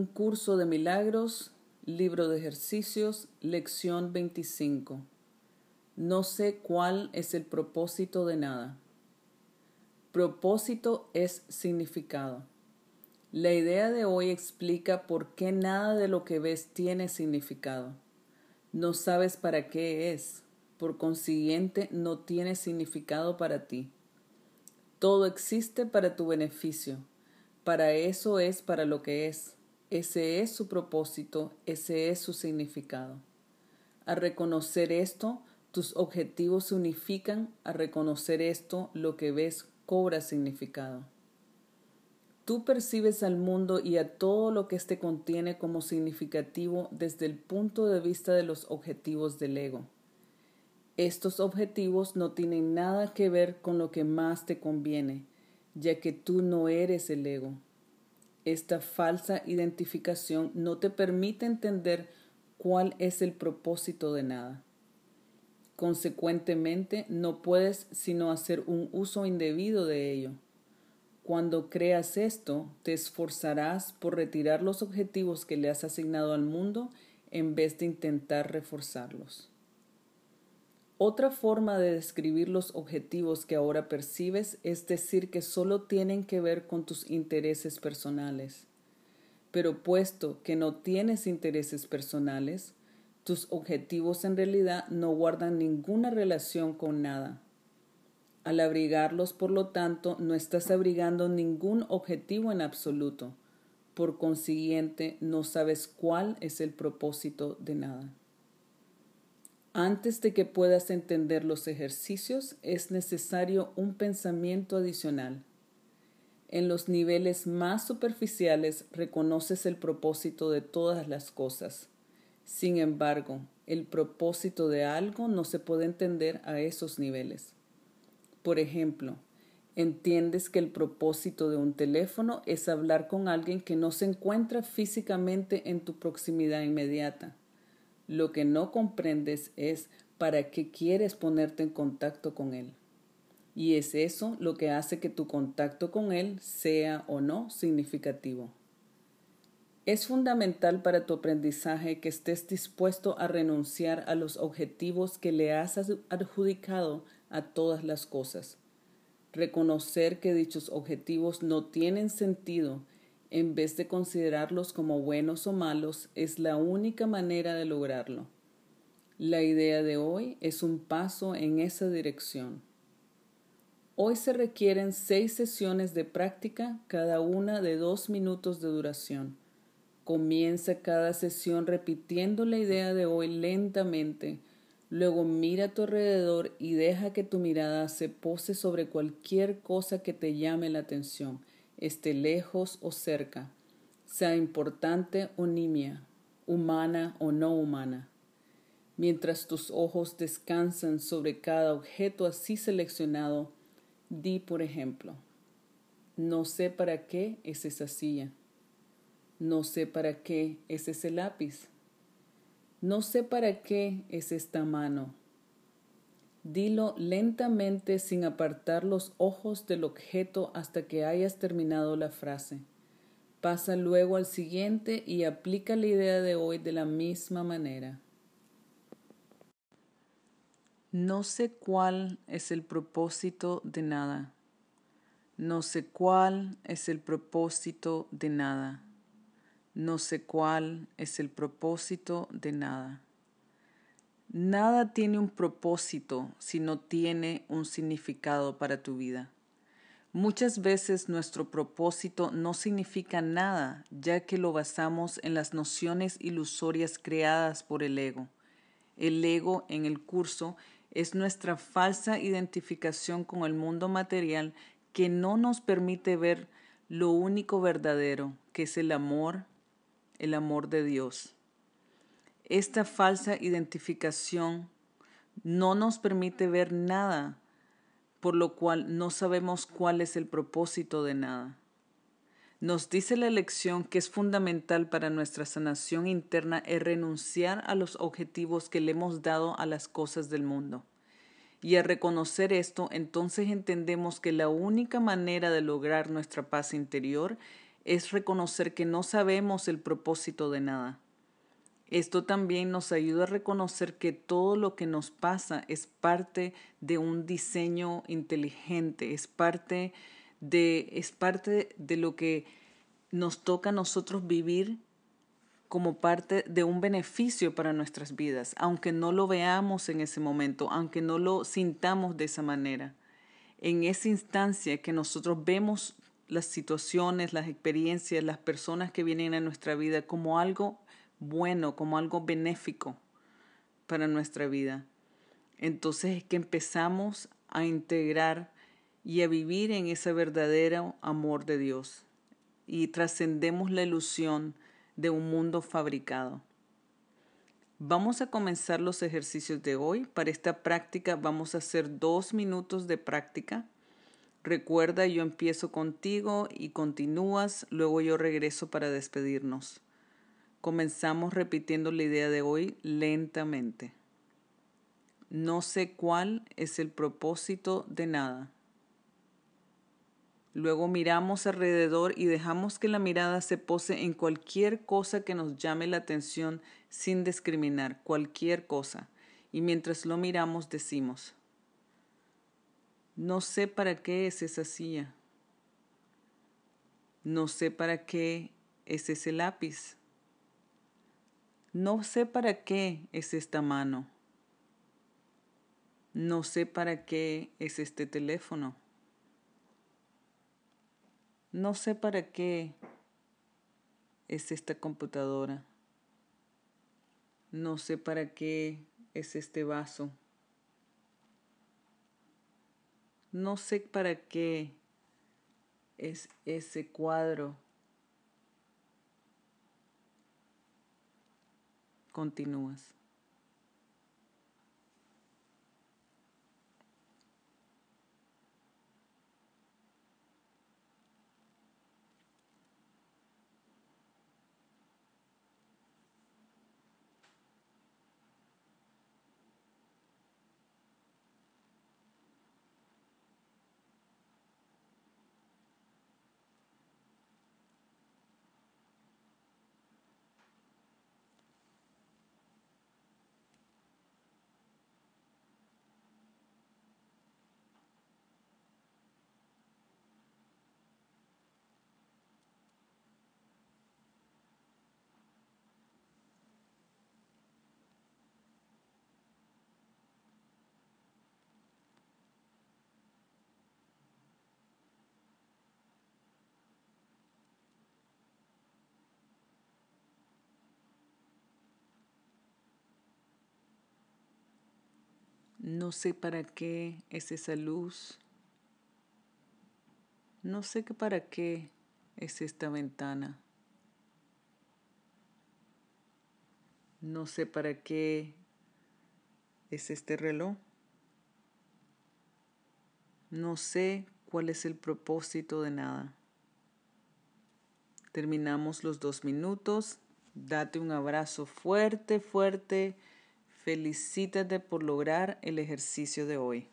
Un curso de milagros, libro de ejercicios, lección 25. No sé cuál es el propósito de nada. Propósito es significado. La idea de hoy explica por qué nada de lo que ves tiene significado. No sabes para qué es, por consiguiente no tiene significado para ti. Todo existe para tu beneficio, para eso es para lo que es ese es su propósito, ese es su significado. Al reconocer esto, tus objetivos se unifican, al reconocer esto, lo que ves cobra significado. Tú percibes al mundo y a todo lo que éste contiene como significativo desde el punto de vista de los objetivos del ego. Estos objetivos no tienen nada que ver con lo que más te conviene, ya que tú no eres el ego. Esta falsa identificación no te permite entender cuál es el propósito de nada. Consecuentemente, no puedes sino hacer un uso indebido de ello. Cuando creas esto, te esforzarás por retirar los objetivos que le has asignado al mundo en vez de intentar reforzarlos. Otra forma de describir los objetivos que ahora percibes es decir que solo tienen que ver con tus intereses personales. Pero puesto que no tienes intereses personales, tus objetivos en realidad no guardan ninguna relación con nada. Al abrigarlos, por lo tanto, no estás abrigando ningún objetivo en absoluto. Por consiguiente, no sabes cuál es el propósito de nada. Antes de que puedas entender los ejercicios, es necesario un pensamiento adicional. En los niveles más superficiales reconoces el propósito de todas las cosas. Sin embargo, el propósito de algo no se puede entender a esos niveles. Por ejemplo, entiendes que el propósito de un teléfono es hablar con alguien que no se encuentra físicamente en tu proximidad inmediata. Lo que no comprendes es para qué quieres ponerte en contacto con Él. Y es eso lo que hace que tu contacto con Él sea o no significativo. Es fundamental para tu aprendizaje que estés dispuesto a renunciar a los objetivos que le has adjudicado a todas las cosas. Reconocer que dichos objetivos no tienen sentido en vez de considerarlos como buenos o malos, es la única manera de lograrlo. La idea de hoy es un paso en esa dirección. Hoy se requieren seis sesiones de práctica, cada una de dos minutos de duración. Comienza cada sesión repitiendo la idea de hoy lentamente, luego mira a tu alrededor y deja que tu mirada se pose sobre cualquier cosa que te llame la atención esté lejos o cerca, sea importante o nimia, humana o no humana. Mientras tus ojos descansan sobre cada objeto así seleccionado, di por ejemplo, no sé para qué es esa silla, no sé para qué es ese lápiz, no sé para qué es esta mano, Dilo lentamente sin apartar los ojos del objeto hasta que hayas terminado la frase. Pasa luego al siguiente y aplica la idea de hoy de la misma manera. No sé cuál es el propósito de nada. No sé cuál es el propósito de nada. No sé cuál es el propósito de nada. Nada tiene un propósito si no tiene un significado para tu vida. Muchas veces nuestro propósito no significa nada, ya que lo basamos en las nociones ilusorias creadas por el ego. El ego en el curso es nuestra falsa identificación con el mundo material que no nos permite ver lo único verdadero, que es el amor, el amor de Dios. Esta falsa identificación no nos permite ver nada, por lo cual no sabemos cuál es el propósito de nada. Nos dice la lección que es fundamental para nuestra sanación interna es renunciar a los objetivos que le hemos dado a las cosas del mundo. Y al reconocer esto, entonces entendemos que la única manera de lograr nuestra paz interior es reconocer que no sabemos el propósito de nada. Esto también nos ayuda a reconocer que todo lo que nos pasa es parte de un diseño inteligente, es parte de, es parte de lo que nos toca a nosotros vivir como parte de un beneficio para nuestras vidas, aunque no lo veamos en ese momento, aunque no lo sintamos de esa manera. En esa instancia que nosotros vemos las situaciones, las experiencias, las personas que vienen a nuestra vida como algo bueno, como algo benéfico para nuestra vida. Entonces es que empezamos a integrar y a vivir en ese verdadero amor de Dios y trascendemos la ilusión de un mundo fabricado. Vamos a comenzar los ejercicios de hoy. Para esta práctica vamos a hacer dos minutos de práctica. Recuerda, yo empiezo contigo y continúas, luego yo regreso para despedirnos. Comenzamos repitiendo la idea de hoy lentamente. No sé cuál es el propósito de nada. Luego miramos alrededor y dejamos que la mirada se pose en cualquier cosa que nos llame la atención sin discriminar, cualquier cosa. Y mientras lo miramos decimos, no sé para qué es esa silla. No sé para qué es ese lápiz. No sé para qué es esta mano. No sé para qué es este teléfono. No sé para qué es esta computadora. No sé para qué es este vaso. No sé para qué es ese cuadro. Continúas. No sé para qué es esa luz. No sé para qué es esta ventana. No sé para qué es este reloj. No sé cuál es el propósito de nada. Terminamos los dos minutos. Date un abrazo fuerte, fuerte Felicítate por lograr el ejercicio de hoy.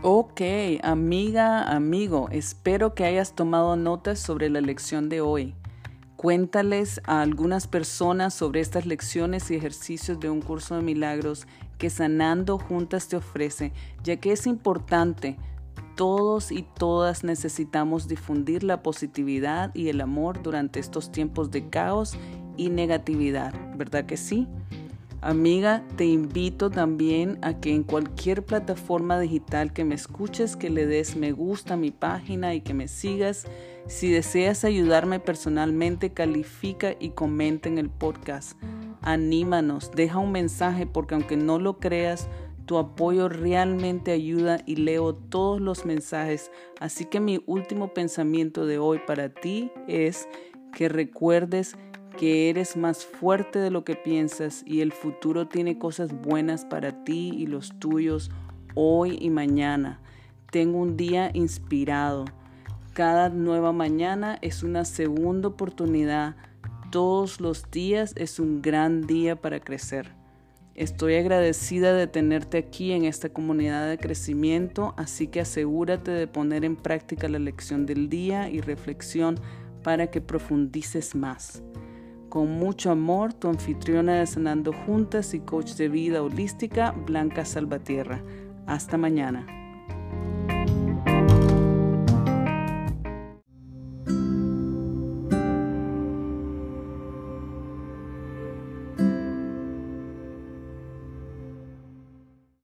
Ok, amiga, amigo, espero que hayas tomado notas sobre la lección de hoy. Cuéntales a algunas personas sobre estas lecciones y ejercicios de un curso de milagros que Sanando Juntas te ofrece, ya que es importante. Todos y todas necesitamos difundir la positividad y el amor durante estos tiempos de caos y negatividad, ¿verdad que sí? Amiga, te invito también a que en cualquier plataforma digital que me escuches, que le des me gusta a mi página y que me sigas. Si deseas ayudarme personalmente, califica y comenta en el podcast. Anímanos, deja un mensaje porque aunque no lo creas, tu apoyo realmente ayuda y leo todos los mensajes. Así que mi último pensamiento de hoy para ti es que recuerdes que eres más fuerte de lo que piensas y el futuro tiene cosas buenas para ti y los tuyos hoy y mañana. Tengo un día inspirado. Cada nueva mañana es una segunda oportunidad. Todos los días es un gran día para crecer. Estoy agradecida de tenerte aquí en esta comunidad de crecimiento, así que asegúrate de poner en práctica la lección del día y reflexión para que profundices más. Con mucho amor, tu anfitriona de Sanando Juntas y coach de vida holística, Blanca Salvatierra. Hasta mañana.